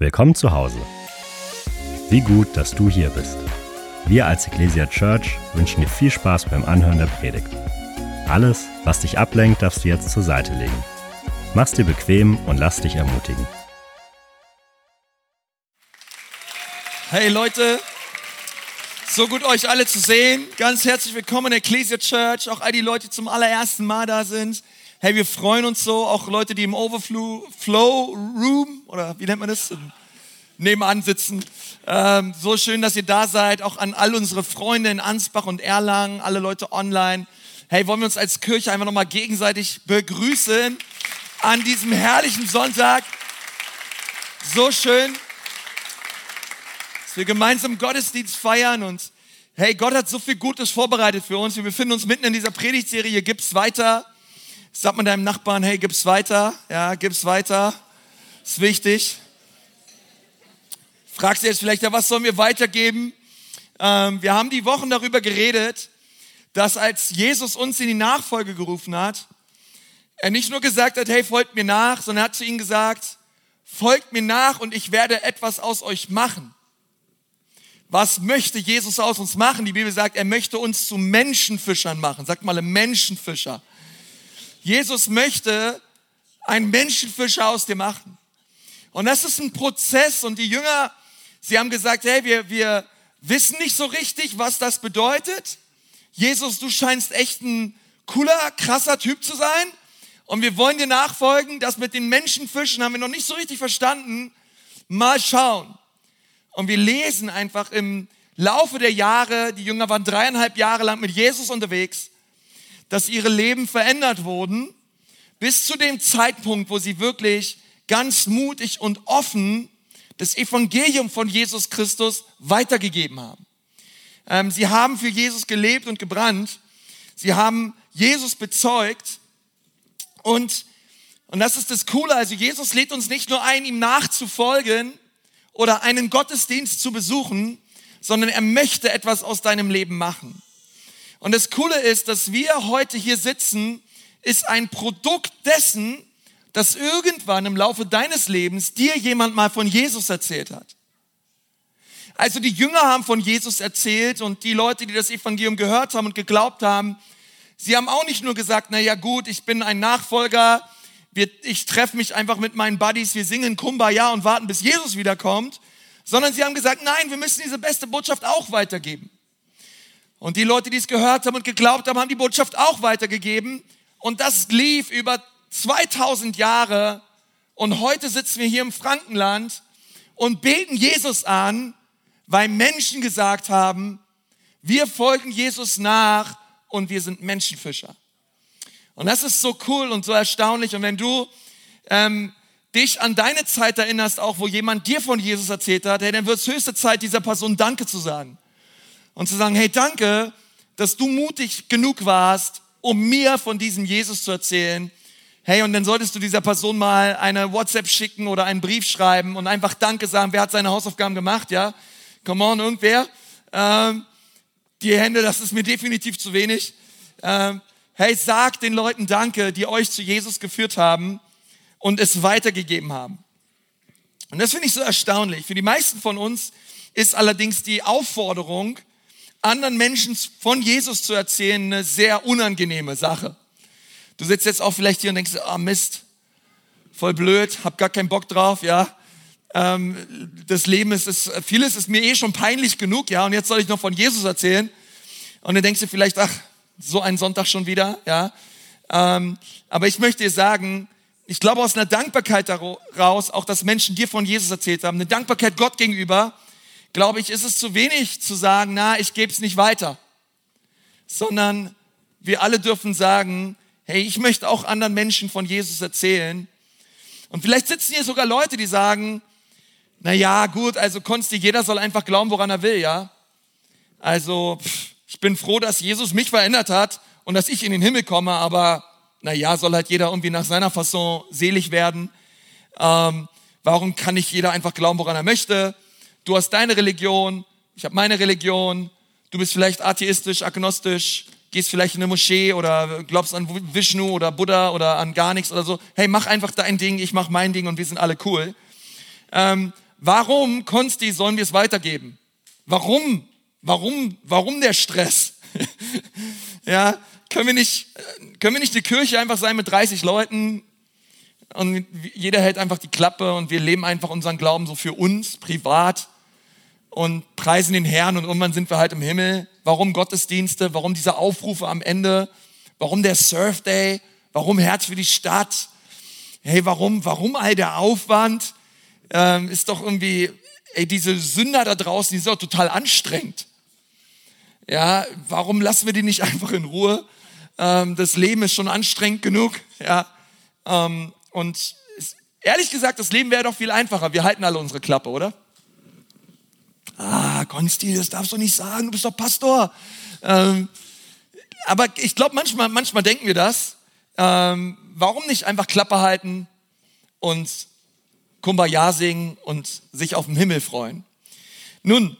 Willkommen zu Hause. Wie gut, dass du hier bist. Wir als Ecclesia Church wünschen dir viel Spaß beim Anhören der Predigt. Alles, was dich ablenkt, darfst du jetzt zur Seite legen. Mach's dir bequem und lass dich ermutigen. Hey Leute, so gut euch alle zu sehen. Ganz herzlich willkommen in Ecclesia Church, auch all die Leute, die zum allerersten Mal da sind. Hey, wir freuen uns so, auch Leute, die im Overflow Flow Room oder wie nennt man das? Nebenan sitzen. Ähm, so schön, dass ihr da seid. Auch an all unsere Freunde in Ansbach und Erlangen, alle Leute online. Hey, wollen wir uns als Kirche einfach nochmal gegenseitig begrüßen an diesem herrlichen Sonntag. So schön, dass wir gemeinsam Gottesdienst feiern und hey, Gott hat so viel Gutes vorbereitet für uns. Wir befinden uns mitten in dieser Predigtserie. Gibt's weiter? Sag mal deinem Nachbarn, hey, gib's weiter. Ja, gib's weiter. Ist wichtig. Fragst du jetzt vielleicht, ja, was sollen wir weitergeben? Ähm, wir haben die Wochen darüber geredet, dass als Jesus uns in die Nachfolge gerufen hat, er nicht nur gesagt hat, hey, folgt mir nach, sondern er hat zu ihnen gesagt, folgt mir nach und ich werde etwas aus euch machen. Was möchte Jesus aus uns machen? Die Bibel sagt, er möchte uns zu Menschenfischern machen. Sagt mal, Menschenfischer. Jesus möchte einen Menschenfischer aus dir machen. Und das ist ein Prozess und die Jünger, sie haben gesagt, hey, wir, wir wissen nicht so richtig, was das bedeutet. Jesus, du scheinst echt ein cooler, krasser Typ zu sein und wir wollen dir nachfolgen. Das mit den Menschenfischen haben wir noch nicht so richtig verstanden. Mal schauen. Und wir lesen einfach im Laufe der Jahre, die Jünger waren dreieinhalb Jahre lang mit Jesus unterwegs, dass ihre Leben verändert wurden, bis zu dem Zeitpunkt, wo sie wirklich ganz mutig und offen das Evangelium von Jesus Christus weitergegeben haben. Ähm, sie haben für Jesus gelebt und gebrannt. Sie haben Jesus bezeugt. Und, und das ist das Coole. Also Jesus lädt uns nicht nur ein, ihm nachzufolgen oder einen Gottesdienst zu besuchen, sondern er möchte etwas aus deinem Leben machen. Und das Coole ist, dass wir heute hier sitzen, ist ein Produkt dessen, dass irgendwann im Laufe deines Lebens dir jemand mal von Jesus erzählt hat. Also die Jünger haben von Jesus erzählt und die Leute, die das Evangelium gehört haben und geglaubt haben, sie haben auch nicht nur gesagt, na ja gut, ich bin ein Nachfolger, ich treffe mich einfach mit meinen Buddies, wir singen Kumbaya und warten, bis Jesus wiederkommt, sondern sie haben gesagt, nein, wir müssen diese beste Botschaft auch weitergeben. Und die Leute, die es gehört haben und geglaubt haben, haben die Botschaft auch weitergegeben. Und das lief über 2000 Jahre. Und heute sitzen wir hier im Frankenland und beten Jesus an, weil Menschen gesagt haben, wir folgen Jesus nach und wir sind Menschenfischer. Und das ist so cool und so erstaunlich. Und wenn du ähm, dich an deine Zeit erinnerst, auch wo jemand dir von Jesus erzählt hat, hey, dann wird es höchste Zeit, dieser Person Danke zu sagen und zu sagen, hey, danke, dass du mutig genug warst, um mir von diesem Jesus zu erzählen. Hey, und dann solltest du dieser Person mal eine WhatsApp schicken oder einen Brief schreiben und einfach Danke sagen. Wer hat seine Hausaufgaben gemacht, ja? Come on, irgendwer? Ähm, die Hände, das ist mir definitiv zu wenig. Ähm, hey, sag den Leuten Danke, die euch zu Jesus geführt haben und es weitergegeben haben. Und das finde ich so erstaunlich. Für die meisten von uns ist allerdings die Aufforderung, anderen Menschen von Jesus zu erzählen, eine sehr unangenehme Sache. Du sitzt jetzt auch vielleicht hier und denkst, ah oh Mist, voll blöd, hab gar keinen Bock drauf, ja. Ähm, das Leben ist, ist, vieles ist mir eh schon peinlich genug, ja, und jetzt soll ich noch von Jesus erzählen. Und dann denkst du vielleicht, ach, so ein Sonntag schon wieder, ja. Ähm, aber ich möchte dir sagen, ich glaube aus einer Dankbarkeit daraus, auch dass Menschen dir von Jesus erzählt haben, eine Dankbarkeit Gott gegenüber, glaube ich, ist es zu wenig zu sagen, na, ich gebe es nicht weiter, sondern wir alle dürfen sagen, hey, ich möchte auch anderen Menschen von Jesus erzählen. Und vielleicht sitzen hier sogar Leute, die sagen, na ja, gut, also Konsti, jeder soll einfach glauben, woran er will, ja. Also, pff, ich bin froh, dass Jesus mich verändert hat und dass ich in den Himmel komme, aber na ja, soll halt jeder irgendwie nach seiner Fasson selig werden. Ähm, warum kann nicht jeder einfach glauben, woran er möchte? Du hast deine Religion, ich habe meine Religion. Du bist vielleicht atheistisch, agnostisch, gehst vielleicht in eine Moschee oder glaubst an Vishnu oder Buddha oder an gar nichts oder so. Hey, mach einfach dein Ding, ich mach mein Ding und wir sind alle cool. Ähm, warum, Konsti, sollen wir es weitergeben? Warum? Warum? Warum der Stress? ja, können wir nicht, können wir nicht die Kirche einfach sein mit 30 Leuten und jeder hält einfach die Klappe und wir leben einfach unseren Glauben so für uns, privat und preisen den Herrn und irgendwann sind wir halt im Himmel. Warum Gottesdienste? Warum diese Aufrufe am Ende? Warum der Surf Day? Warum Herz für die Stadt? Hey, warum, warum all der Aufwand? Ähm, ist doch irgendwie, ey, diese Sünder da draußen, die sind doch total anstrengend. Ja, warum lassen wir die nicht einfach in Ruhe? Ähm, das Leben ist schon anstrengend genug. Ja, ähm, und ehrlich gesagt, das Leben wäre doch viel einfacher. Wir halten alle unsere Klappe, oder? Ah, Konsti, das darfst du nicht sagen, du bist doch Pastor. Ähm, aber ich glaube, manchmal, manchmal denken wir das. Ähm, warum nicht einfach Klappe halten und Kumbaya singen und sich auf den Himmel freuen? Nun,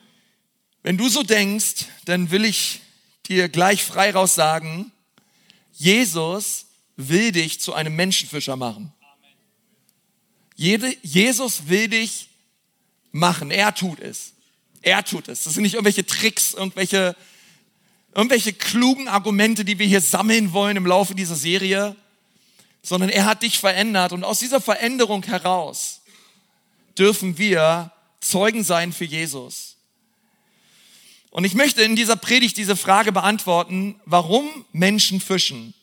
wenn du so denkst, dann will ich dir gleich frei raus sagen, Jesus will dich zu einem Menschenfischer machen. Jesus will dich machen. Er tut es. Er tut es. Das sind nicht irgendwelche Tricks, irgendwelche, irgendwelche klugen Argumente, die wir hier sammeln wollen im Laufe dieser Serie, sondern er hat dich verändert. Und aus dieser Veränderung heraus dürfen wir Zeugen sein für Jesus. Und ich möchte in dieser Predigt diese Frage beantworten, warum Menschen fischen?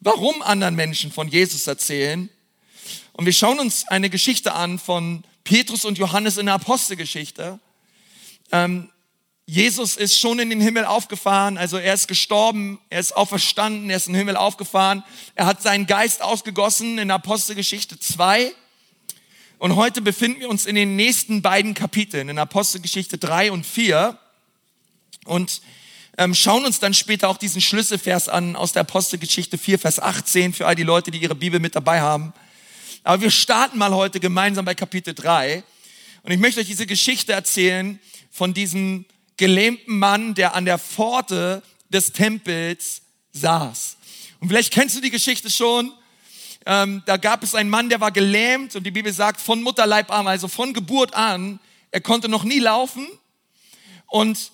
Warum anderen Menschen von Jesus erzählen? Und wir schauen uns eine Geschichte an von Petrus und Johannes in der Apostelgeschichte. Ähm, Jesus ist schon in den Himmel aufgefahren, also er ist gestorben, er ist auferstanden, er ist in den Himmel aufgefahren. Er hat seinen Geist ausgegossen in Apostelgeschichte 2. Und heute befinden wir uns in den nächsten beiden Kapiteln, in Apostelgeschichte 3 und 4. Und ähm, schauen uns dann später auch diesen Schlüsselvers an aus der Apostelgeschichte 4, Vers 18 für all die Leute, die ihre Bibel mit dabei haben. Aber wir starten mal heute gemeinsam bei Kapitel 3. Und ich möchte euch diese Geschichte erzählen von diesem gelähmten Mann, der an der Pforte des Tempels saß. Und vielleicht kennst du die Geschichte schon. Ähm, da gab es einen Mann, der war gelähmt und die Bibel sagt, von Mutterleib an, also von Geburt an, er konnte noch nie laufen. Und,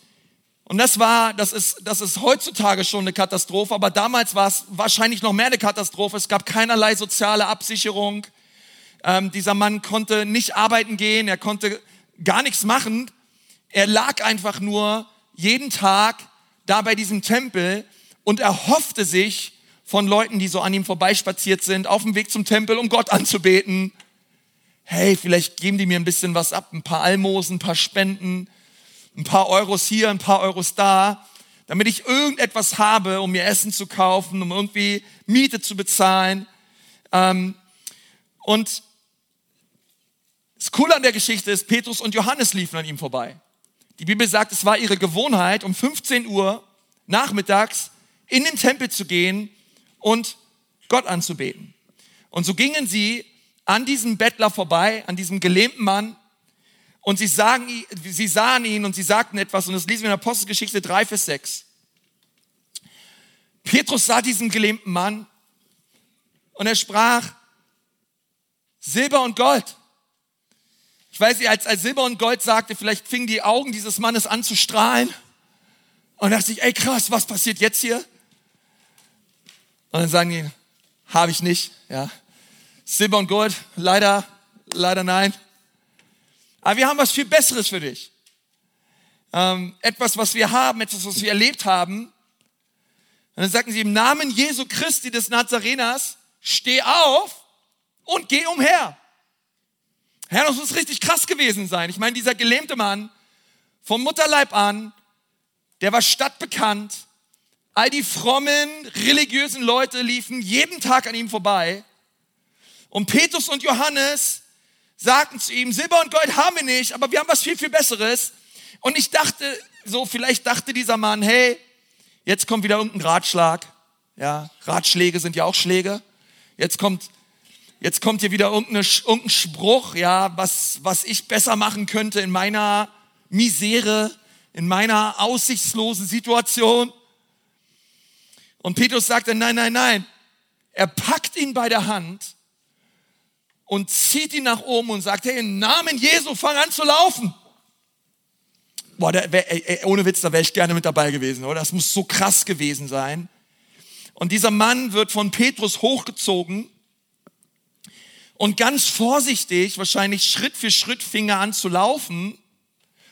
und das war, das ist, das ist heutzutage schon eine Katastrophe, aber damals war es wahrscheinlich noch mehr eine Katastrophe. Es gab keinerlei soziale Absicherung. Ähm, dieser Mann konnte nicht arbeiten gehen, er konnte gar nichts machen. Er lag einfach nur jeden Tag da bei diesem Tempel und er hoffte sich von Leuten, die so an ihm vorbeispaziert sind, auf dem Weg zum Tempel, um Gott anzubeten. Hey, vielleicht geben die mir ein bisschen was ab, ein paar Almosen, ein paar Spenden, ein paar Euros hier, ein paar Euros da, damit ich irgendetwas habe, um mir Essen zu kaufen, um irgendwie Miete zu bezahlen. Ähm, und das Coole an der Geschichte ist, Petrus und Johannes liefen an ihm vorbei. Die Bibel sagt, es war ihre Gewohnheit, um 15 Uhr nachmittags in den Tempel zu gehen und Gott anzubeten. Und so gingen sie an diesem Bettler vorbei, an diesem gelähmten Mann, und sie, sagen, sie sahen ihn und sie sagten etwas, und das lesen wir in Apostelgeschichte 3, Vers 6. Petrus sah diesen gelähmten Mann und er sprach, Silber und Gold ich weiß nicht, als er Silber und Gold sagte, vielleicht fingen die Augen dieses Mannes an zu strahlen. Und dachte ich, ey krass, was passiert jetzt hier? Und dann sagen die, habe ich nicht, ja. Silber und Gold, leider, leider nein. Aber wir haben was viel Besseres für dich. Ähm, etwas, was wir haben, etwas, was wir erlebt haben. Und dann sagten sie, im Namen Jesu Christi des Nazareners, steh auf und geh umher. Herr, das muss richtig krass gewesen sein. Ich meine, dieser gelähmte Mann vom Mutterleib an, der war stadtbekannt. All die frommen, religiösen Leute liefen jeden Tag an ihm vorbei. Und Petrus und Johannes sagten zu ihm, Silber und Gold haben wir nicht, aber wir haben was viel, viel Besseres. Und ich dachte, so vielleicht dachte dieser Mann, hey, jetzt kommt wieder irgendein Ratschlag. Ja, Ratschläge sind ja auch Schläge. Jetzt kommt jetzt kommt hier wieder irgendein Spruch, ja, was, was ich besser machen könnte in meiner Misere, in meiner aussichtslosen Situation. Und Petrus sagte, nein, nein, nein. Er packt ihn bei der Hand und zieht ihn nach oben und sagt, hey, im Namen Jesu, fang an zu laufen. Boah, wär, ey, ohne Witz, da wäre ich gerne mit dabei gewesen, oder? Das muss so krass gewesen sein. Und dieser Mann wird von Petrus hochgezogen und ganz vorsichtig, wahrscheinlich Schritt für Schritt fing er an zu laufen,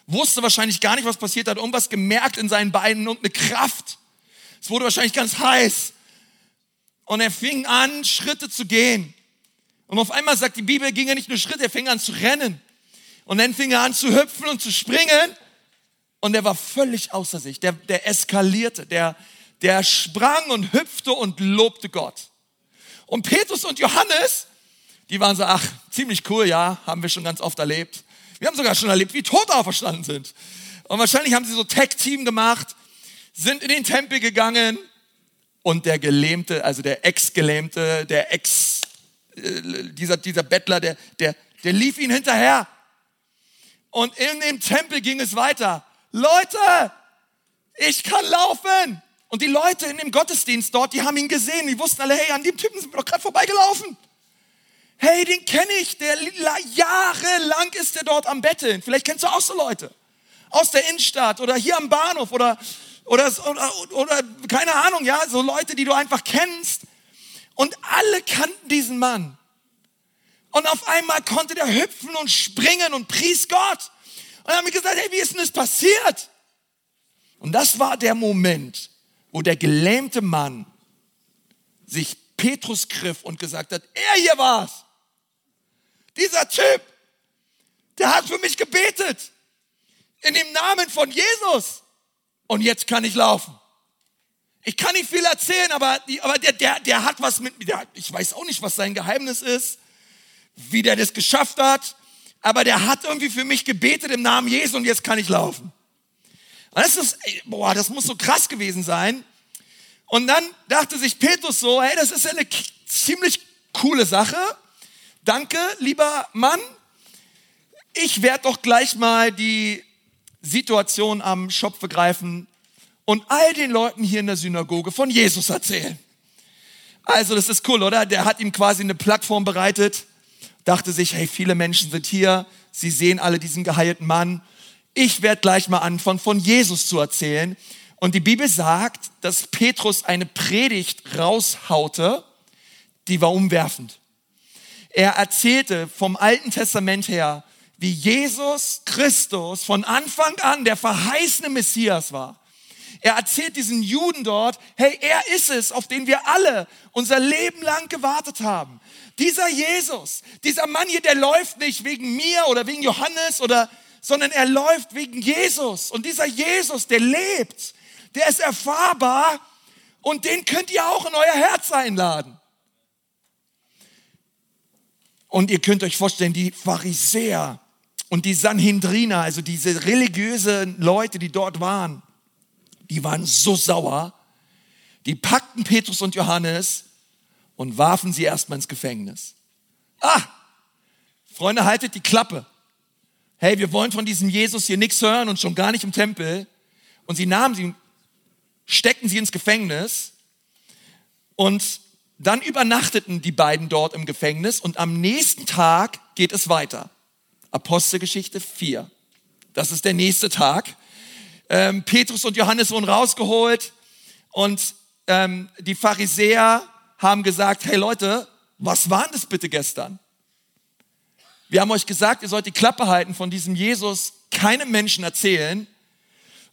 wusste wahrscheinlich gar nicht, was passiert hat, irgendwas gemerkt in seinen Beinen und eine Kraft. Es wurde wahrscheinlich ganz heiß. Und er fing an, Schritte zu gehen. Und auf einmal sagt die Bibel, ging er nicht nur Schritte, er fing an zu rennen. Und dann fing er an zu hüpfen und zu springen. Und er war völlig außer sich. Der, der eskalierte, der, der sprang und hüpfte und lobte Gott. Und Petrus und Johannes, die waren so, ach, ziemlich cool, ja, haben wir schon ganz oft erlebt. Wir haben sogar schon erlebt, wie Tote auferstanden sind. Und wahrscheinlich haben sie so Tech-Team gemacht, sind in den Tempel gegangen und der Gelähmte, also der Ex-Gelähmte, der Ex, äh, dieser, dieser Bettler, der, der, der lief ihn hinterher. Und in dem Tempel ging es weiter. Leute, ich kann laufen. Und die Leute in dem Gottesdienst dort, die haben ihn gesehen. Die wussten alle, hey, an dem Typen sind wir doch gerade vorbeigelaufen. Hey, den kenne ich. Der jahrelang ist der dort am Betteln. Vielleicht kennst du auch so Leute aus der Innenstadt oder hier am Bahnhof oder oder, oder, oder keine Ahnung, ja, so Leute, die du einfach kennst. Und alle kannten diesen Mann. Und auf einmal konnte der hüpfen und springen und pries Gott. Und haben mir gesagt, hey, wie ist denn das passiert? Und das war der Moment, wo der gelähmte Mann sich Petrus griff und gesagt hat, er hier war's. Dieser Typ, der hat für mich gebetet. In dem Namen von Jesus. Und jetzt kann ich laufen. Ich kann nicht viel erzählen, aber, aber der, der, der hat was mit mir. Ich weiß auch nicht, was sein Geheimnis ist, wie der das geschafft hat. Aber der hat irgendwie für mich gebetet im Namen Jesu und jetzt kann ich laufen. Das ist, boah, das muss so krass gewesen sein. Und dann dachte sich Petrus so, hey, das ist eine ziemlich coole Sache. Danke, lieber Mann. Ich werde doch gleich mal die Situation am Schopf begreifen und all den Leuten hier in der Synagoge von Jesus erzählen. Also, das ist cool, oder? Der hat ihm quasi eine Plattform bereitet, dachte sich, hey, viele Menschen sind hier, sie sehen alle diesen geheilten Mann ich werde gleich mal anfangen, von Jesus zu erzählen. Und die Bibel sagt, dass Petrus eine Predigt raushaute, die war umwerfend. Er erzählte vom Alten Testament her, wie Jesus Christus von Anfang an der verheißene Messias war. Er erzählt diesen Juden dort, hey, er ist es, auf den wir alle unser Leben lang gewartet haben. Dieser Jesus, dieser Mann hier, der läuft nicht wegen mir oder wegen Johannes oder sondern er läuft wegen Jesus. Und dieser Jesus, der lebt, der ist erfahrbar und den könnt ihr auch in euer Herz einladen. Und ihr könnt euch vorstellen, die Pharisäer und die Sanhedriner, also diese religiösen Leute, die dort waren, die waren so sauer, die packten Petrus und Johannes und warfen sie erstmal ins Gefängnis. Ah, Freunde, haltet die Klappe hey, wir wollen von diesem Jesus hier nichts hören und schon gar nicht im Tempel. Und sie nahmen sie, steckten sie ins Gefängnis und dann übernachteten die beiden dort im Gefängnis und am nächsten Tag geht es weiter. Apostelgeschichte 4. Das ist der nächste Tag. Ähm, Petrus und Johannes wurden rausgeholt und ähm, die Pharisäer haben gesagt, hey Leute, was war das bitte gestern? Wir haben euch gesagt, ihr sollt die Klappe halten von diesem Jesus, keinem Menschen erzählen.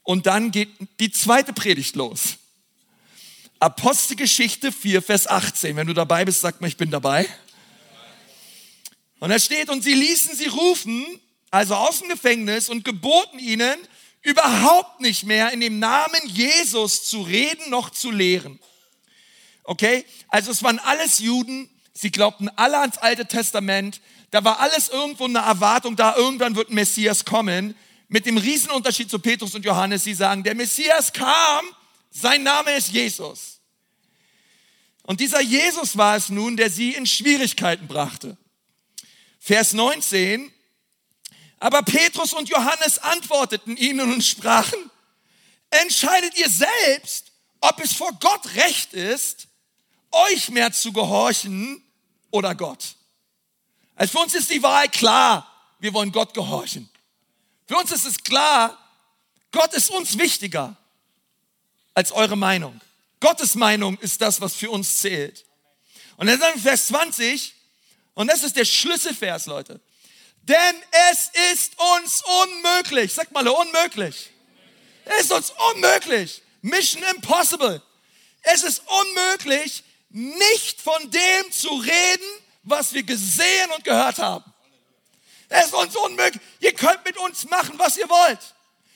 Und dann geht die zweite Predigt los. Apostelgeschichte 4, Vers 18. Wenn du dabei bist, sag mal, ich bin dabei. Und da steht, und sie ließen sie rufen, also aus dem Gefängnis, und geboten ihnen, überhaupt nicht mehr in dem Namen Jesus zu reden noch zu lehren. Okay? Also es waren alles Juden, sie glaubten alle ans Alte Testament, da war alles irgendwo eine Erwartung da, irgendwann wird ein Messias kommen. Mit dem Riesenunterschied zu Petrus und Johannes, sie sagen, der Messias kam, sein Name ist Jesus. Und dieser Jesus war es nun, der sie in Schwierigkeiten brachte. Vers 19, aber Petrus und Johannes antworteten ihnen und sprachen, entscheidet ihr selbst, ob es vor Gott recht ist, euch mehr zu gehorchen oder Gott. Also für uns ist die Wahl klar, wir wollen Gott gehorchen. Für uns ist es klar, Gott ist uns wichtiger als eure Meinung. Gottes Meinung ist das, was für uns zählt. Und dann sagen wir Vers 20, und das ist der Schlüsselvers, Leute. Denn es ist uns unmöglich, sag mal unmöglich. Es ist uns unmöglich. Mission impossible. Es ist unmöglich, nicht von dem zu reden, was wir gesehen und gehört haben. Es ist uns unmöglich. Ihr könnt mit uns machen, was ihr wollt.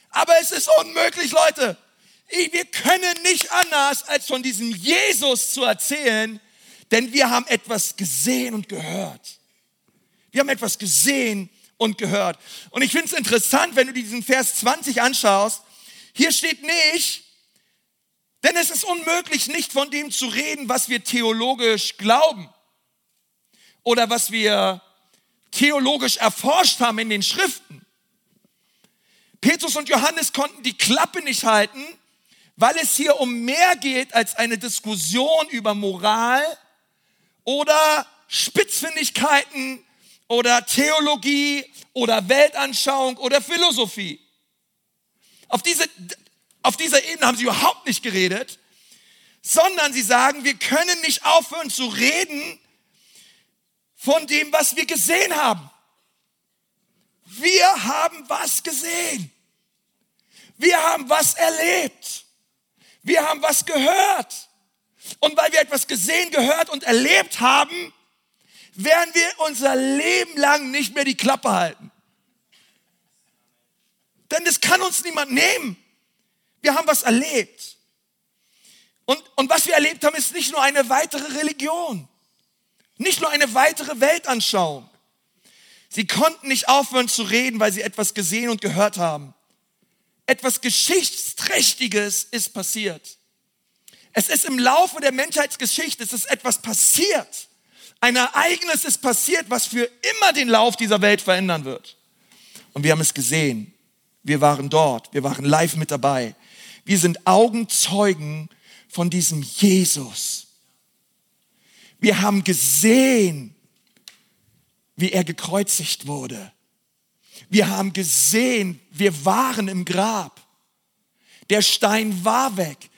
Aber es ist unmöglich, Leute. Wir können nicht anders, als von diesem Jesus zu erzählen, denn wir haben etwas gesehen und gehört. Wir haben etwas gesehen und gehört. Und ich finde es interessant, wenn du diesen Vers 20 anschaust. Hier steht nicht, denn es ist unmöglich, nicht von dem zu reden, was wir theologisch glauben oder was wir theologisch erforscht haben in den Schriften. Petrus und Johannes konnten die Klappe nicht halten, weil es hier um mehr geht als eine Diskussion über Moral oder Spitzfindigkeiten oder Theologie oder Weltanschauung oder Philosophie. Auf diese, auf dieser Ebene haben sie überhaupt nicht geredet, sondern sie sagen, wir können nicht aufhören zu reden von dem, was wir gesehen haben. Wir haben was gesehen. Wir haben was erlebt. Wir haben was gehört. Und weil wir etwas gesehen, gehört und erlebt haben, werden wir unser Leben lang nicht mehr die Klappe halten. Denn das kann uns niemand nehmen. Wir haben was erlebt. Und, und was wir erlebt haben, ist nicht nur eine weitere Religion, nicht nur eine weitere Weltanschauung. Sie konnten nicht aufhören zu reden, weil sie etwas gesehen und gehört haben. Etwas Geschichtsträchtiges ist passiert. Es ist im Laufe der Menschheitsgeschichte, es ist etwas passiert. Ein Ereignis ist passiert, was für immer den Lauf dieser Welt verändern wird. Und wir haben es gesehen. Wir waren dort. Wir waren live mit dabei. Wir sind Augenzeugen von diesem Jesus. Wir haben gesehen, wie er gekreuzigt wurde. Wir haben gesehen, wir waren im Grab. Der Stein war weg.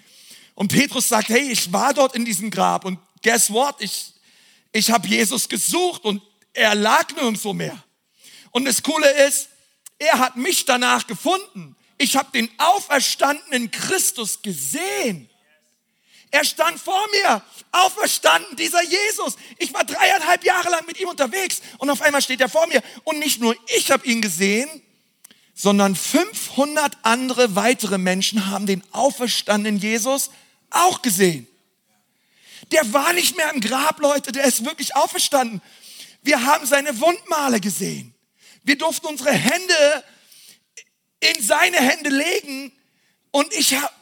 Und Petrus sagt, hey, ich war dort in diesem Grab und guess what? Ich, ich habe Jesus gesucht und er lag nirgendwo mehr. Und das Coole ist, er hat mich danach gefunden. Ich habe den auferstandenen Christus gesehen. Er stand vor mir, auferstanden, dieser Jesus. Ich war dreieinhalb Jahre lang mit ihm unterwegs und auf einmal steht er vor mir. Und nicht nur ich habe ihn gesehen, sondern 500 andere weitere Menschen haben den auferstandenen Jesus auch gesehen. Der war nicht mehr im Grab, Leute, der ist wirklich auferstanden. Wir haben seine Wundmale gesehen. Wir durften unsere Hände in seine Hände legen und ich habe,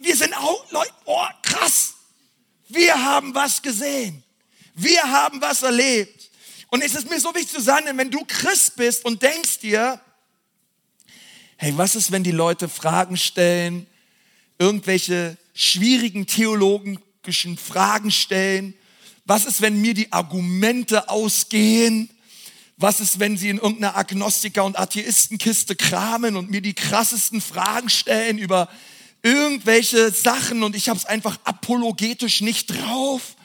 wir, sind auch, Leute, oh krass, wir haben was gesehen. Wir haben was erlebt. Und es ist mir so wichtig zu sagen, wenn du Christ bist und denkst dir, hey, was ist, wenn die Leute Fragen stellen, irgendwelche schwierigen theologischen Fragen stellen? Was ist, wenn mir die Argumente ausgehen? Was ist, wenn sie in irgendeiner Agnostiker- und Atheistenkiste kramen und mir die krassesten Fragen stellen über irgendwelche Sachen und ich habe es einfach apologetisch nicht drauf?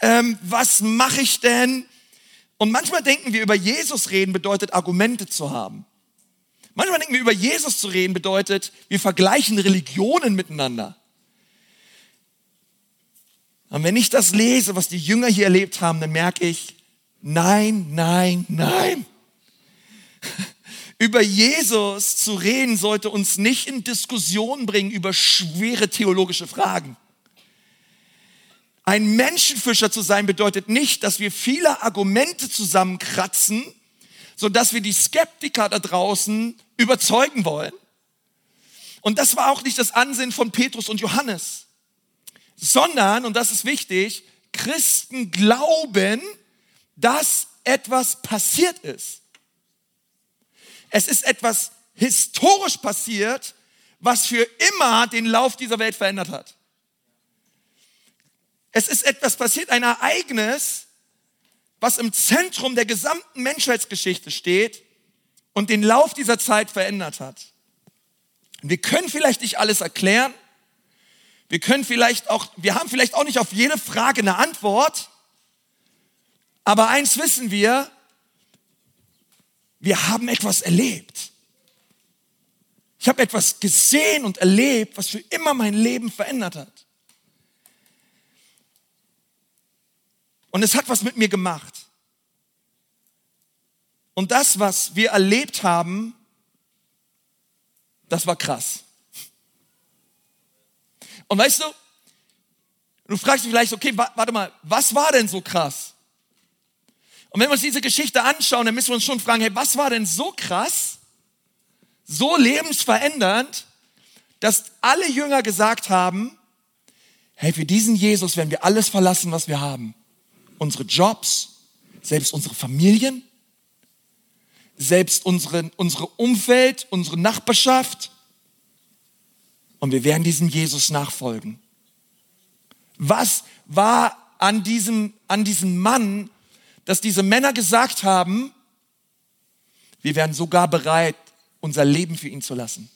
Ähm, was mache ich denn? Und manchmal denken wir, über Jesus reden bedeutet Argumente zu haben. Manchmal denken wir, über Jesus zu reden bedeutet, wir vergleichen Religionen miteinander. Und wenn ich das lese, was die Jünger hier erlebt haben, dann merke ich, Nein, nein, nein. Über Jesus zu reden sollte uns nicht in Diskussion bringen über schwere theologische Fragen. Ein Menschenfischer zu sein bedeutet nicht, dass wir viele Argumente zusammenkratzen, sodass wir die Skeptiker da draußen überzeugen wollen. Und das war auch nicht das Ansinnen von Petrus und Johannes, sondern, und das ist wichtig, Christen glauben, dass etwas passiert ist. Es ist etwas historisch passiert, was für immer den Lauf dieser Welt verändert hat. Es ist etwas passiert, ein Ereignis, was im Zentrum der gesamten Menschheitsgeschichte steht und den Lauf dieser Zeit verändert hat. Wir können vielleicht nicht alles erklären. Wir können vielleicht auch, wir haben vielleicht auch nicht auf jede Frage eine Antwort. Aber eins wissen wir, wir haben etwas erlebt. Ich habe etwas gesehen und erlebt, was für immer mein Leben verändert hat. Und es hat was mit mir gemacht. Und das, was wir erlebt haben, das war krass. Und weißt du, du fragst dich vielleicht, okay, warte mal, was war denn so krass? Und wenn wir uns diese Geschichte anschauen, dann müssen wir uns schon fragen, hey, was war denn so krass, so lebensverändernd, dass alle Jünger gesagt haben, hey, für diesen Jesus werden wir alles verlassen, was wir haben. Unsere Jobs, selbst unsere Familien, selbst unsere, unsere Umwelt, unsere Nachbarschaft. Und wir werden diesem Jesus nachfolgen. Was war an diesem, an diesem Mann, dass diese Männer gesagt haben, wir wären sogar bereit, unser Leben für ihn zu lassen.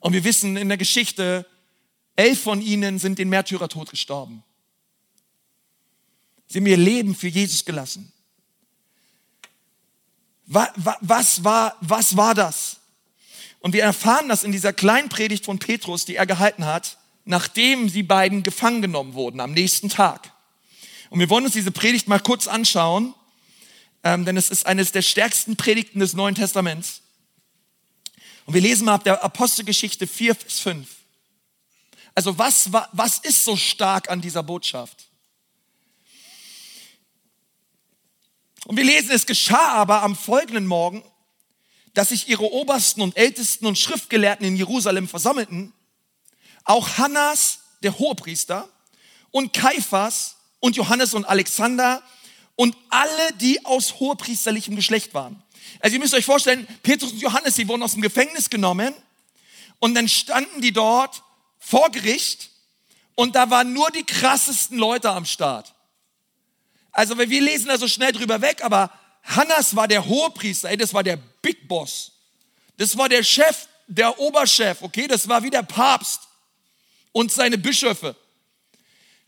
Und wir wissen in der Geschichte, elf von ihnen sind den Märtyrertod gestorben. Sie haben ihr Leben für Jesus gelassen. Was war, was war das? Und wir erfahren das in dieser kleinen Predigt von Petrus, die er gehalten hat, nachdem die beiden gefangen genommen wurden am nächsten Tag. Und wir wollen uns diese Predigt mal kurz anschauen, ähm, denn es ist eines der stärksten Predigten des Neuen Testaments. Und wir lesen mal ab der Apostelgeschichte 4 bis 5. Also was, was ist so stark an dieser Botschaft? Und wir lesen, es geschah aber am folgenden Morgen, dass sich ihre Obersten und Ältesten und Schriftgelehrten in Jerusalem versammelten, auch Hannas, der Hohepriester, und Kaiphas, und Johannes und Alexander und alle, die aus hohepriesterlichem Geschlecht waren. Also ihr müsst euch vorstellen, Petrus und Johannes, die wurden aus dem Gefängnis genommen und dann standen die dort vor Gericht und da waren nur die krassesten Leute am Start. Also wir lesen da so schnell drüber weg, aber Hannas war der Hohepriester, ey, das war der Big Boss. Das war der Chef, der Oberchef, okay, das war wie der Papst und seine Bischöfe.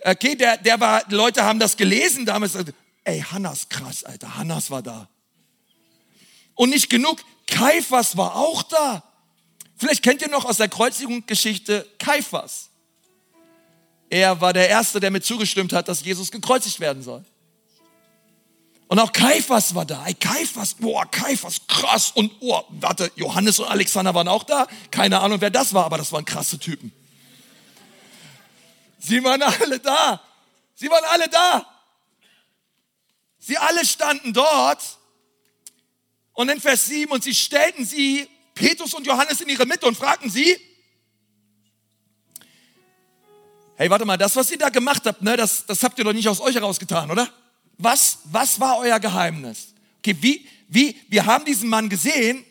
Okay, der, der war, Leute haben das gelesen damals. Ey, Hannas, krass, Alter, Hannas war da. Und nicht genug, Kaiphas war auch da. Vielleicht kennt ihr noch aus der Kreuzigungsgeschichte Kaiphas. Er war der Erste, der mit zugestimmt hat, dass Jesus gekreuzigt werden soll. Und auch Kaiphas war da. Ey, Kaiphas, boah, Kaiphas, krass. Und, oh, warte, Johannes und Alexander waren auch da. Keine Ahnung, wer das war, aber das waren krasse Typen. Sie waren alle da. Sie waren alle da. Sie alle standen dort. Und in Vers 7, und sie stellten sie, Petrus und Johannes, in ihre Mitte und fragten sie, hey, warte mal, das, was ihr da gemacht habt, ne, das, das habt ihr doch nicht aus euch herausgetan, oder? Was, was war euer Geheimnis? Okay, wie, wie, wir haben diesen Mann gesehen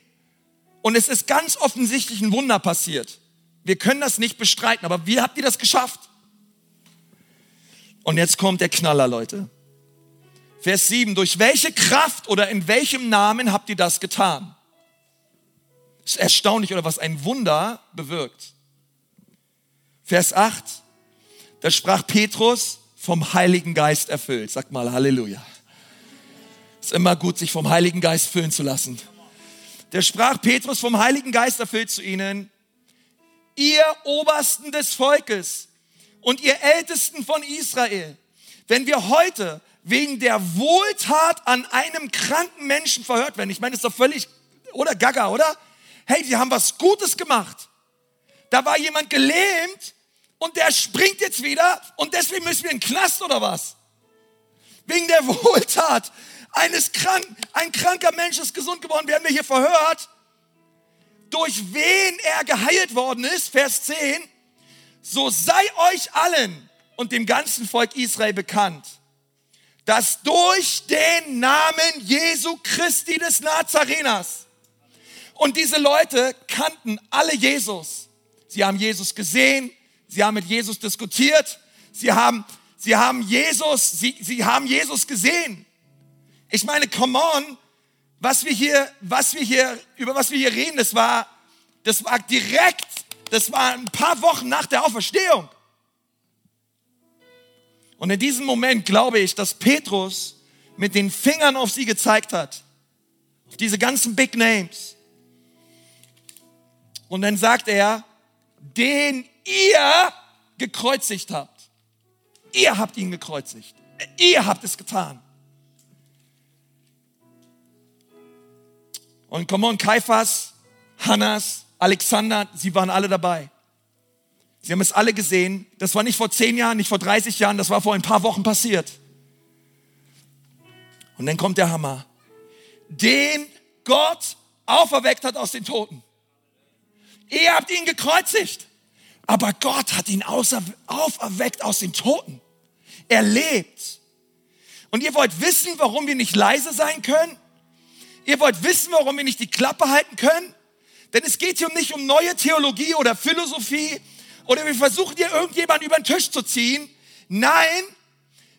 und es ist ganz offensichtlich ein Wunder passiert. Wir können das nicht bestreiten, aber wie habt ihr das geschafft? Und jetzt kommt der Knaller, Leute. Vers 7. Durch welche Kraft oder in welchem Namen habt ihr das getan? ist erstaunlich, oder was ein Wunder bewirkt. Vers 8. Da sprach Petrus vom Heiligen Geist erfüllt. Sagt mal Halleluja. Ist immer gut, sich vom Heiligen Geist füllen zu lassen. Der sprach Petrus vom Heiligen Geist erfüllt zu ihnen. Ihr Obersten des Volkes, und ihr Ältesten von Israel, wenn wir heute wegen der Wohltat an einem kranken Menschen verhört werden, ich meine, das ist doch völlig, oder Gaga, oder? Hey, die haben was Gutes gemacht. Da war jemand gelähmt und der springt jetzt wieder und deswegen müssen wir in den Knast oder was? Wegen der Wohltat eines kranken, ein kranker Mensch ist gesund geworden, werden wir hier verhört. Durch wen er geheilt worden ist, Vers 10, so sei euch allen und dem ganzen Volk Israel bekannt, dass durch den Namen Jesu Christi des Nazareners und diese Leute kannten alle Jesus. Sie haben Jesus gesehen, sie haben mit Jesus diskutiert, sie haben, Sie haben Jesus, sie, sie haben Jesus gesehen. Ich meine, come on, was wir hier, was wir hier, über was wir hier reden, das war, das war direkt, das war ein paar Wochen nach der Auferstehung. Und in diesem Moment glaube ich, dass Petrus mit den Fingern auf sie gezeigt hat. Auf diese ganzen Big Names. Und dann sagt er, den ihr gekreuzigt habt. Ihr habt ihn gekreuzigt. Ihr habt es getan. Und come on, Kaiphas, Hannas, Alexander, sie waren alle dabei. Sie haben es alle gesehen. Das war nicht vor zehn Jahren, nicht vor 30 Jahren, das war vor ein paar Wochen passiert. Und dann kommt der Hammer. Den Gott auferweckt hat aus den Toten. Ihr habt ihn gekreuzigt, aber Gott hat ihn auferweckt aus den Toten. Er lebt. Und ihr wollt wissen, warum wir nicht leise sein können? Ihr wollt wissen, warum wir nicht die Klappe halten können? Denn es geht hier nicht um neue Theologie oder Philosophie oder wir versuchen hier irgendjemanden über den Tisch zu ziehen. Nein,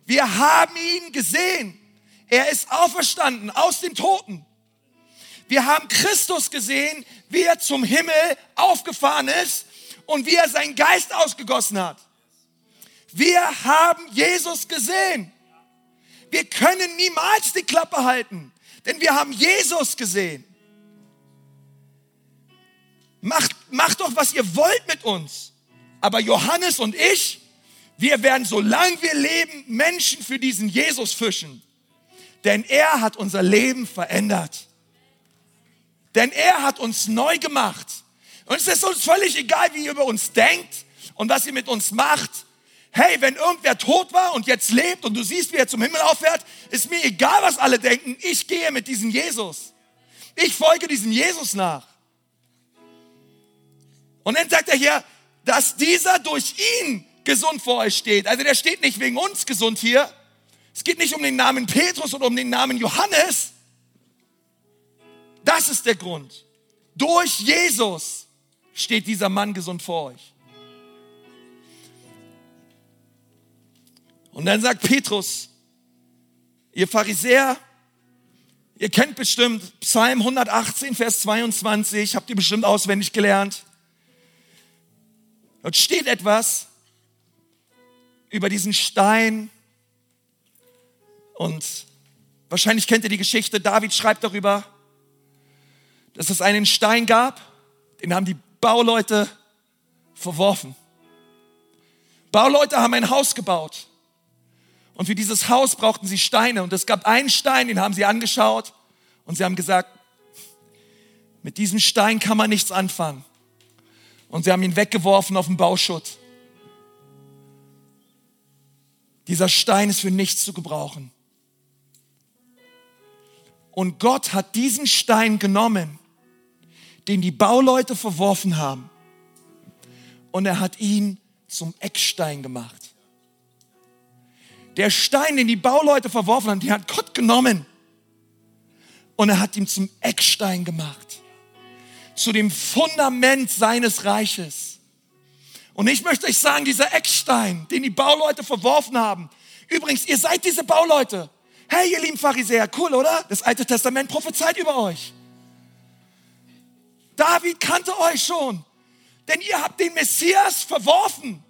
wir haben ihn gesehen. Er ist auferstanden aus den Toten. Wir haben Christus gesehen, wie er zum Himmel aufgefahren ist und wie er seinen Geist ausgegossen hat. Wir haben Jesus gesehen. Wir können niemals die Klappe halten, denn wir haben Jesus gesehen. Macht, macht doch, was ihr wollt mit uns. Aber Johannes und ich, wir werden, solange wir leben, Menschen für diesen Jesus fischen. Denn er hat unser Leben verändert. Denn er hat uns neu gemacht. Und es ist uns völlig egal, wie ihr über uns denkt und was ihr mit uns macht. Hey, wenn irgendwer tot war und jetzt lebt und du siehst, wie er zum Himmel auffährt, ist mir egal, was alle denken. Ich gehe mit diesem Jesus. Ich folge diesem Jesus nach. Und dann sagt er hier, dass dieser durch ihn gesund vor euch steht. Also der steht nicht wegen uns gesund hier. Es geht nicht um den Namen Petrus oder um den Namen Johannes. Das ist der Grund. Durch Jesus steht dieser Mann gesund vor euch. Und dann sagt Petrus, ihr Pharisäer, ihr kennt bestimmt Psalm 118, Vers 22, habt ihr bestimmt auswendig gelernt. Dort steht etwas über diesen Stein und wahrscheinlich kennt ihr die Geschichte, David schreibt darüber, dass es einen Stein gab, den haben die Bauleute verworfen. Bauleute haben ein Haus gebaut und für dieses Haus brauchten sie Steine. Und es gab einen Stein, den haben sie angeschaut und sie haben gesagt, mit diesem Stein kann man nichts anfangen. Und sie haben ihn weggeworfen auf den Bauschutt. Dieser Stein ist für nichts zu gebrauchen. Und Gott hat diesen Stein genommen, den die Bauleute verworfen haben, und er hat ihn zum Eckstein gemacht. Der Stein, den die Bauleute verworfen haben, den hat Gott genommen und er hat ihn zum Eckstein gemacht, zu dem Fundament seines Reiches. Und ich möchte euch sagen, dieser Eckstein, den die Bauleute verworfen haben, übrigens, ihr seid diese Bauleute. Hey, ihr lieben Pharisäer, cool, oder? Das Alte Testament prophezeit über euch. David kannte euch schon, denn ihr habt den Messias verworfen.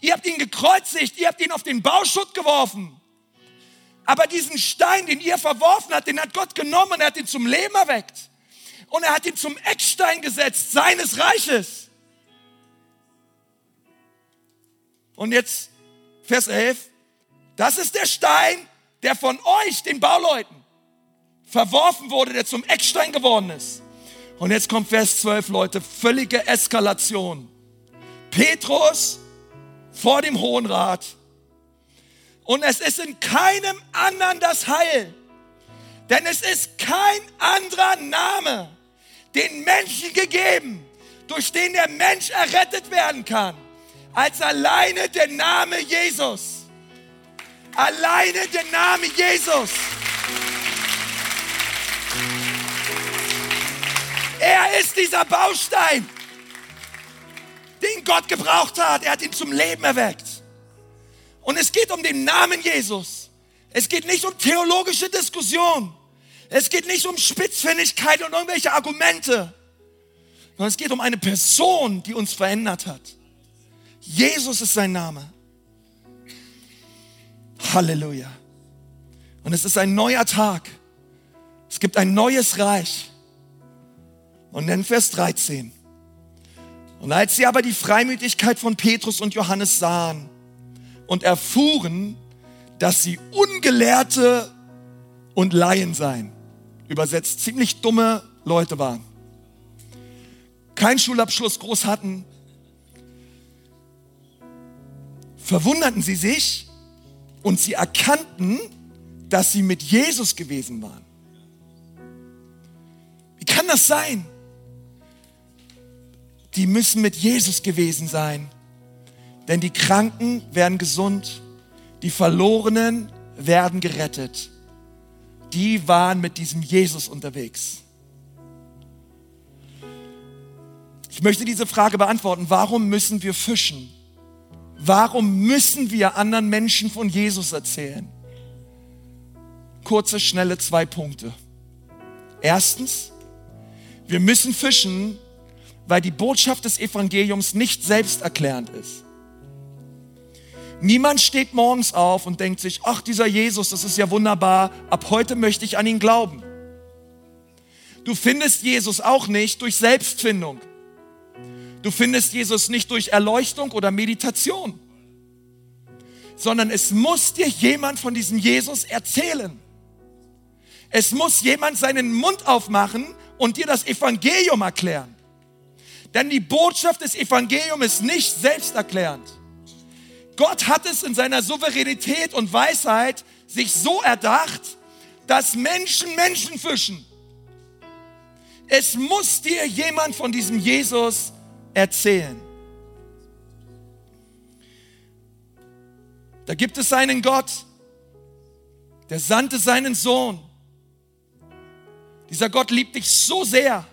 Ihr habt ihn gekreuzigt, ihr habt ihn auf den Bauschutt geworfen. Aber diesen Stein, den ihr verworfen habt, den hat Gott genommen er hat ihn zum Leben erweckt. Und er hat ihn zum Eckstein gesetzt seines Reiches. Und jetzt Vers 11. Das ist der Stein, der von euch, den Bauleuten, verworfen wurde, der zum Eckstein geworden ist. Und jetzt kommt Vers 12, Leute, völlige Eskalation. Petrus vor dem Hohen Rat. Und es ist in keinem anderen das Heil. Denn es ist kein anderer Name den Menschen gegeben, durch den der Mensch errettet werden kann, als alleine der Name Jesus. Alleine der Name Jesus. Er ist dieser Baustein den Gott gebraucht hat. Er hat ihn zum Leben erweckt. Und es geht um den Namen Jesus. Es geht nicht um theologische Diskussion. Es geht nicht um Spitzfindigkeit und irgendwelche Argumente, sondern es geht um eine Person, die uns verändert hat. Jesus ist sein Name. Halleluja. Und es ist ein neuer Tag. Es gibt ein neues Reich. Und dann Vers 13. Und als sie aber die Freimütigkeit von Petrus und Johannes sahen und erfuhren, dass sie Ungelehrte und Laien seien, übersetzt ziemlich dumme Leute waren, keinen Schulabschluss groß hatten, verwunderten sie sich und sie erkannten, dass sie mit Jesus gewesen waren. Wie kann das sein? Die müssen mit Jesus gewesen sein, denn die Kranken werden gesund, die Verlorenen werden gerettet. Die waren mit diesem Jesus unterwegs. Ich möchte diese Frage beantworten. Warum müssen wir fischen? Warum müssen wir anderen Menschen von Jesus erzählen? Kurze, schnelle zwei Punkte. Erstens, wir müssen fischen, weil die Botschaft des Evangeliums nicht selbsterklärend ist. Niemand steht morgens auf und denkt sich, ach dieser Jesus, das ist ja wunderbar, ab heute möchte ich an ihn glauben. Du findest Jesus auch nicht durch Selbstfindung. Du findest Jesus nicht durch Erleuchtung oder Meditation, sondern es muss dir jemand von diesem Jesus erzählen. Es muss jemand seinen Mund aufmachen und dir das Evangelium erklären. Denn die Botschaft des Evangeliums ist nicht selbsterklärend. Gott hat es in seiner Souveränität und Weisheit sich so erdacht, dass Menschen Menschen fischen. Es muss dir jemand von diesem Jesus erzählen. Da gibt es einen Gott, der sandte seinen Sohn. Dieser Gott liebt dich so sehr.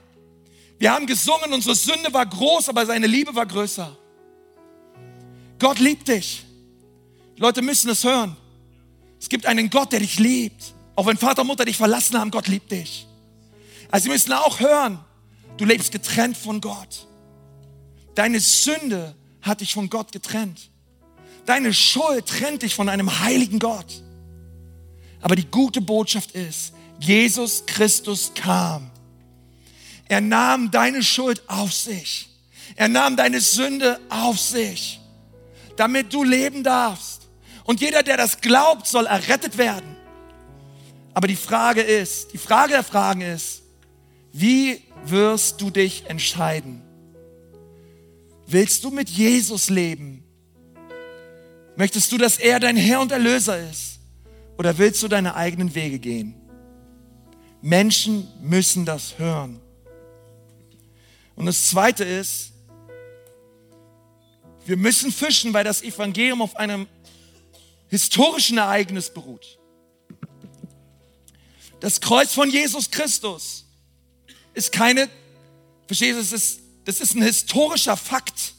Wir haben gesungen, unsere Sünde war groß, aber seine Liebe war größer. Gott liebt dich. Leute müssen es hören. Es gibt einen Gott, der dich liebt. Auch wenn Vater und Mutter dich verlassen haben, Gott liebt dich. Also sie müssen auch hören, du lebst getrennt von Gott. Deine Sünde hat dich von Gott getrennt. Deine Schuld trennt dich von einem heiligen Gott. Aber die gute Botschaft ist, Jesus Christus kam. Er nahm deine Schuld auf sich. Er nahm deine Sünde auf sich, damit du leben darfst. Und jeder, der das glaubt, soll errettet werden. Aber die Frage ist, die Frage der Fragen ist, wie wirst du dich entscheiden? Willst du mit Jesus leben? Möchtest du, dass er dein Herr und Erlöser ist? Oder willst du deine eigenen Wege gehen? Menschen müssen das hören. Und das Zweite ist, wir müssen fischen, weil das Evangelium auf einem historischen Ereignis beruht. Das Kreuz von Jesus Christus ist keine, verstehst du, das ist, das ist ein historischer Fakt.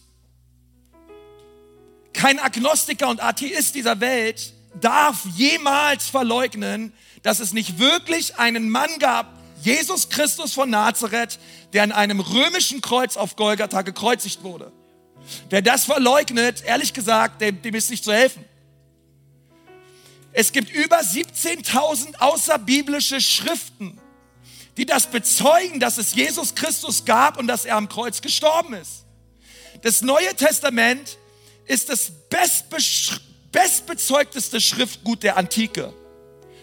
Kein Agnostiker und Atheist dieser Welt darf jemals verleugnen, dass es nicht wirklich einen Mann gab, Jesus Christus von Nazareth, der an einem römischen Kreuz auf Golgatha gekreuzigt wurde. Wer das verleugnet, ehrlich gesagt, dem, dem ist nicht zu helfen. Es gibt über 17.000 außerbiblische Schriften, die das bezeugen, dass es Jesus Christus gab und dass er am Kreuz gestorben ist. Das Neue Testament ist das bestbezeugteste Schriftgut der Antike.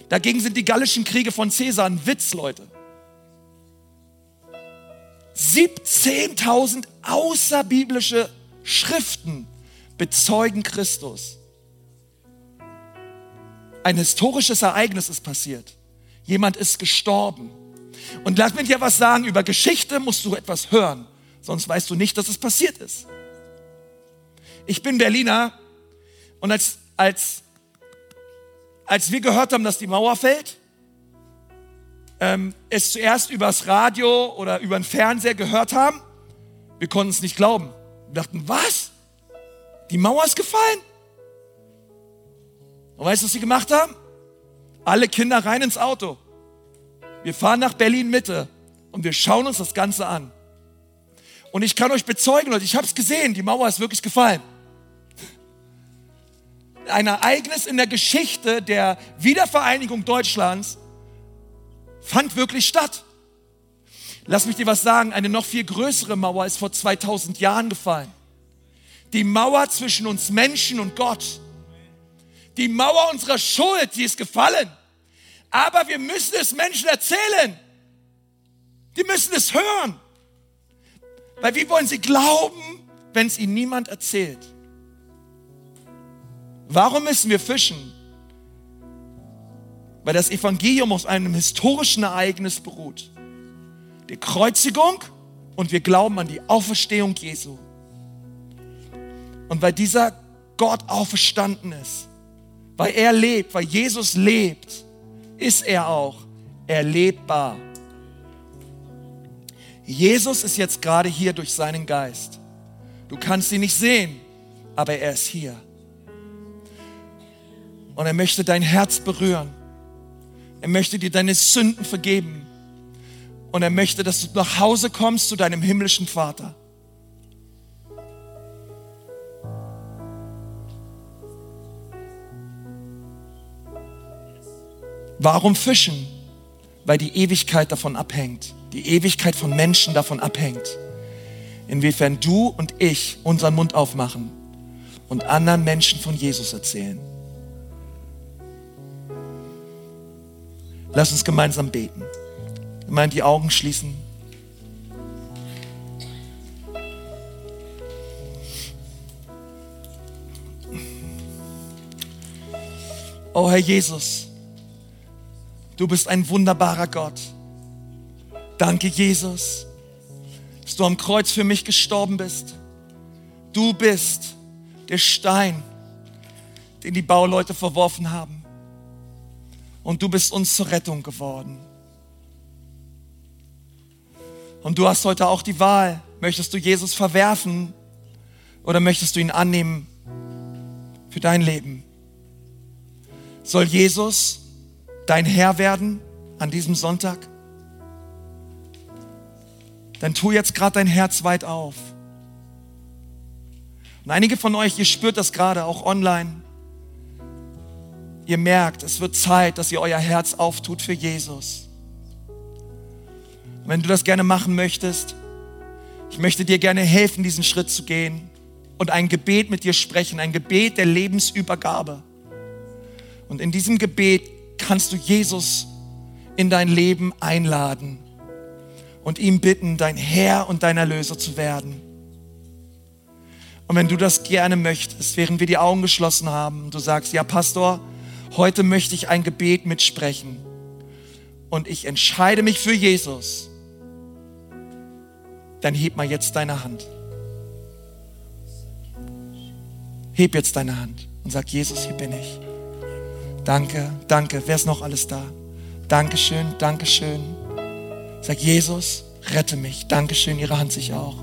Dagegen sind die gallischen Kriege von Caesar ein Witz, Leute. 17.000 außerbiblische Schriften bezeugen Christus. Ein historisches Ereignis ist passiert. Jemand ist gestorben. Und lass mich dir was sagen, über Geschichte musst du etwas hören, sonst weißt du nicht, dass es passiert ist. Ich bin Berliner und als, als, als wir gehört haben, dass die Mauer fällt, ähm, es zuerst übers Radio oder über den Fernseher gehört haben, wir konnten es nicht glauben. Dachten, was? Die Mauer ist gefallen? Und weißt du, was sie gemacht haben? Alle Kinder rein ins Auto. Wir fahren nach Berlin Mitte und wir schauen uns das Ganze an. Und ich kann euch bezeugen, Leute, ich habe es gesehen, die Mauer ist wirklich gefallen. Ein Ereignis in der Geschichte der Wiedervereinigung Deutschlands fand wirklich statt. Lass mich dir was sagen, eine noch viel größere Mauer ist vor 2000 Jahren gefallen. Die Mauer zwischen uns Menschen und Gott. Die Mauer unserer Schuld, die ist gefallen. Aber wir müssen es Menschen erzählen. Die müssen es hören. Weil wie wollen sie glauben, wenn es ihnen niemand erzählt? Warum müssen wir fischen? Weil das Evangelium aus einem historischen Ereignis beruht. Die Kreuzigung und wir glauben an die Auferstehung Jesu. Und weil dieser Gott auferstanden ist, weil er lebt, weil Jesus lebt, ist er auch erlebbar. Jesus ist jetzt gerade hier durch seinen Geist. Du kannst ihn nicht sehen, aber er ist hier. Und er möchte dein Herz berühren. Er möchte dir deine Sünden vergeben. Und er möchte, dass du nach Hause kommst zu deinem himmlischen Vater. Warum fischen? Weil die Ewigkeit davon abhängt. Die Ewigkeit von Menschen davon abhängt. Inwiefern du und ich unseren Mund aufmachen und anderen Menschen von Jesus erzählen. Lass uns gemeinsam beten. Mal die Augen schließen. Oh Herr Jesus, Du bist ein wunderbarer Gott. Danke, Jesus, dass du am Kreuz für mich gestorben bist. Du bist der Stein, den die Bauleute verworfen haben. Und du bist uns zur Rettung geworden. Und du hast heute auch die Wahl, möchtest du Jesus verwerfen oder möchtest du ihn annehmen für dein Leben? Soll Jesus dein Herr werden an diesem Sonntag? Dann tu jetzt gerade dein Herz weit auf. Und einige von euch, ihr spürt das gerade auch online. Ihr merkt, es wird Zeit, dass ihr euer Herz auftut für Jesus. Wenn du das gerne machen möchtest, ich möchte dir gerne helfen, diesen Schritt zu gehen und ein Gebet mit dir sprechen, ein Gebet der Lebensübergabe. Und in diesem Gebet kannst du Jesus in dein Leben einladen und ihm bitten, dein Herr und dein Erlöser zu werden. Und wenn du das gerne möchtest, während wir die Augen geschlossen haben, du sagst, ja Pastor, heute möchte ich ein Gebet mitsprechen und ich entscheide mich für Jesus, dann heb mal jetzt deine Hand. Heb jetzt deine Hand und sag, Jesus, hier bin ich. Danke, danke. Wer ist noch alles da? Dankeschön, Dankeschön. Sag Jesus, rette mich. Dankeschön, Ihre Hand sich auch.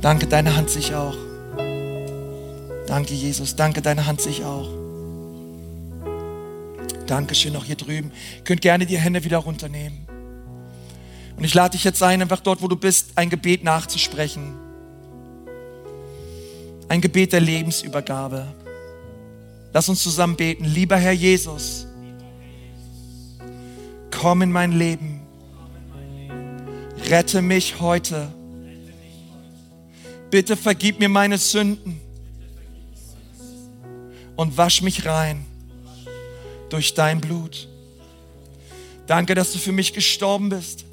Danke, deine Hand sich auch. Danke, Jesus. Danke, deine Hand sich auch. Dankeschön, auch hier drüben. Könnt gerne die Hände wieder runternehmen. Und ich lade dich jetzt ein, einfach dort, wo du bist, ein Gebet nachzusprechen. Ein Gebet der Lebensübergabe. Lass uns zusammen beten. Lieber Herr Jesus, komm in mein Leben. Rette mich heute. Bitte vergib mir meine Sünden und wasch mich rein durch dein Blut. Danke, dass du für mich gestorben bist.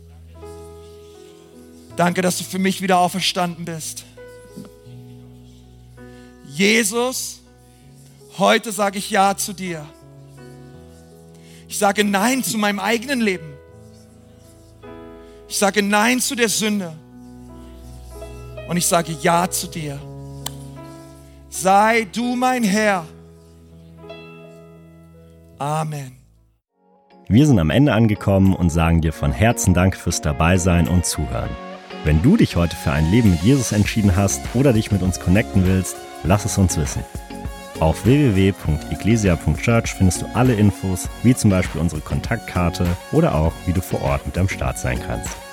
Danke, dass du für mich wieder auferstanden bist. Jesus, Heute sage ich Ja zu dir. Ich sage Nein zu meinem eigenen Leben. Ich sage Nein zu der Sünde. Und ich sage Ja zu dir. Sei du mein Herr. Amen. Wir sind am Ende angekommen und sagen dir von Herzen Dank fürs Dabeisein und Zuhören. Wenn du dich heute für ein Leben mit Jesus entschieden hast oder dich mit uns connecten willst, lass es uns wissen. Auf www.eglesia.church findest du alle Infos, wie zum Beispiel unsere Kontaktkarte oder auch, wie du vor Ort mit am Start sein kannst.